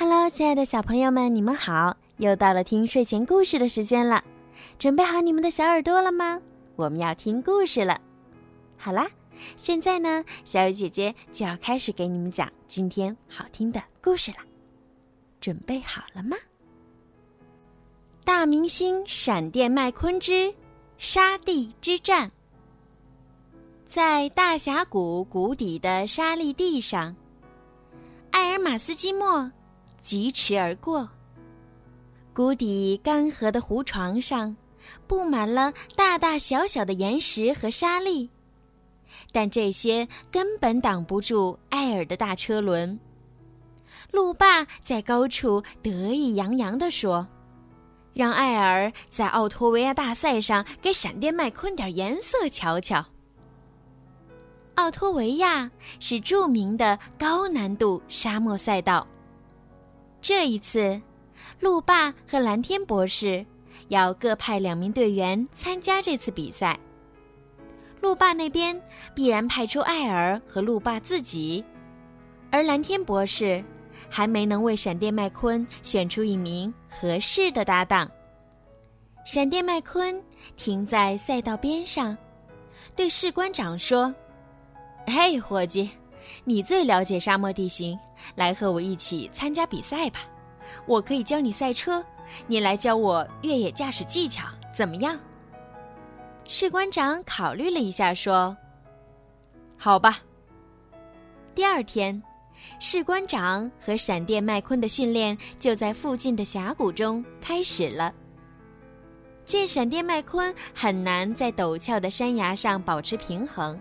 Hello，亲爱的小朋友们，你们好！又到了听睡前故事的时间了，准备好你们的小耳朵了吗？我们要听故事了。好啦，现在呢，小雨姐姐就要开始给你们讲今天好听的故事了。准备好了吗？大明星闪电麦昆之沙地之战，在大峡谷谷底的沙砾地上，艾尔马斯基莫。疾驰而过，谷底干涸的湖床上布满了大大小小的岩石和沙砾，但这些根本挡不住艾尔的大车轮。路霸在高处得意洋洋地说：“让艾尔在奥托维亚大赛上给闪电麦昆点颜色瞧瞧。”奥托维亚是著名的高难度沙漠赛道。这一次，路霸和蓝天博士要各派两名队员参加这次比赛。路霸那边必然派出艾尔和路霸自己，而蓝天博士还没能为闪电麦昆选出一名合适的搭档。闪电麦昆停在赛道边上，对士官长说：“嘿，伙计，你最了解沙漠地形。”来和我一起参加比赛吧，我可以教你赛车，你来教我越野驾驶技巧，怎么样？士官长考虑了一下，说：“好吧。”第二天，士官长和闪电麦昆的训练就在附近的峡谷中开始了。见闪电麦昆很难在陡峭的山崖上保持平衡，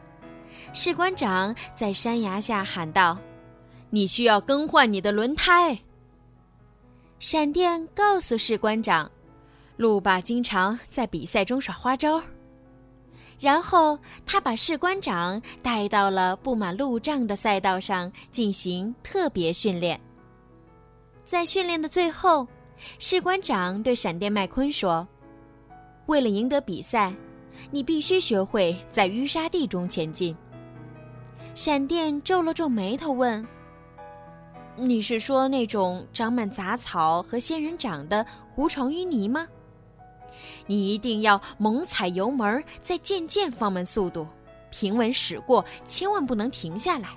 士官长在山崖下喊道。你需要更换你的轮胎。闪电告诉士官长，路霸经常在比赛中耍花招。然后他把士官长带到了布满路障的赛道上进行特别训练。在训练的最后，士官长对闪电麦昆说：“为了赢得比赛，你必须学会在淤沙地中前进。”闪电皱了皱眉头问。你是说那种长满杂草和仙人掌的湖床淤泥吗？你一定要猛踩油门，再渐渐放慢速度，平稳驶过，千万不能停下来。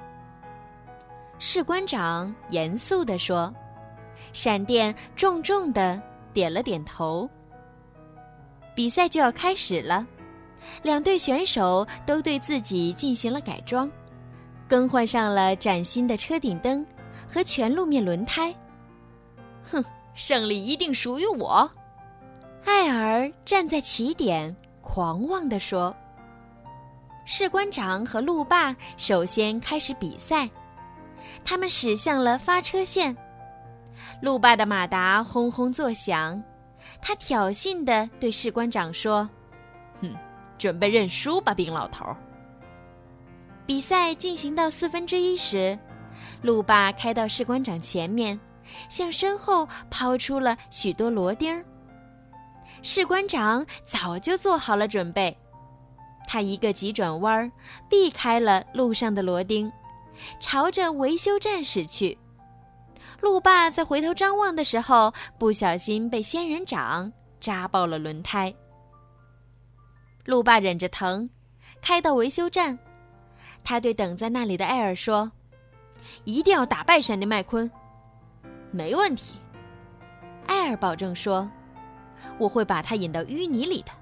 士官长严肃地说。闪电重重的点了点头。比赛就要开始了，两队选手都对自己进行了改装，更换上了崭新的车顶灯。和全路面轮胎，哼，胜利一定属于我！艾尔站在起点，狂妄地说。士官长和路霸首先开始比赛，他们驶向了发车线。路霸的马达轰轰作响，他挑衅地对士官长说：“哼，准备认输吧，冰老头！”比赛进行到四分之一时。路霸开到士官长前面，向身后抛出了许多螺钉。士官长早就做好了准备，他一个急转弯，避开了路上的螺钉，朝着维修站驶去。路霸在回头张望的时候，不小心被仙人掌扎爆了轮胎。路霸忍着疼，开到维修站，他对等在那里的艾尔说。一定要打败闪电麦昆，没问题。艾尔保证说：“我会把他引到淤泥里的。”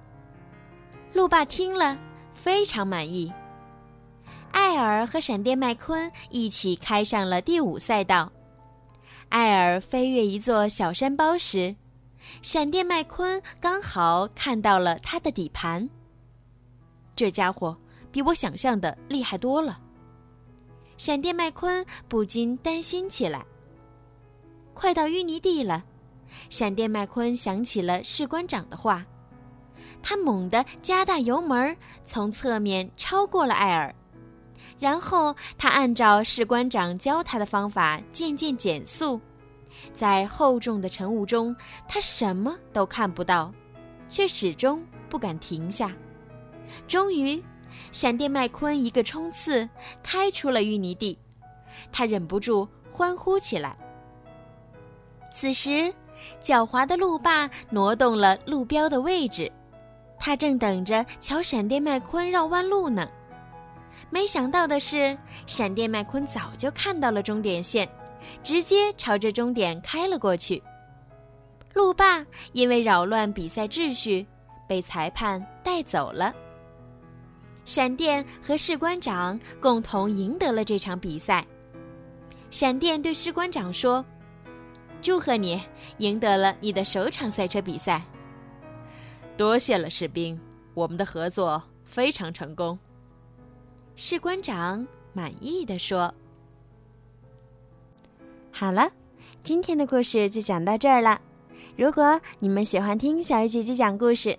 路霸听了非常满意。艾尔和闪电麦昆一起开上了第五赛道。艾尔飞越一座小山包时，闪电麦昆刚好看到了他的底盘。这家伙比我想象的厉害多了。闪电麦昆不禁担心起来。快到淤泥地了，闪电麦昆想起了士官长的话，他猛地加大油门，从侧面超过了艾尔。然后他按照士官长教他的方法渐渐减速，在厚重的晨雾中，他什么都看不到，却始终不敢停下。终于。闪电麦昆一个冲刺，开出了淤泥地，他忍不住欢呼起来。此时，狡猾的路霸挪动了路标的位置，他正等着瞧闪电麦昆绕弯路呢。没想到的是，闪电麦昆早就看到了终点线，直接朝着终点开了过去。路霸因为扰乱比赛秩序，被裁判带走了。闪电和士官长共同赢得了这场比赛。闪电对士官长说：“祝贺你赢得了你的首场赛车比赛。”多谢了，士兵，我们的合作非常成功。士官长满意的说：“好了，今天的故事就讲到这儿了。如果你们喜欢听小鱼姐姐讲故事，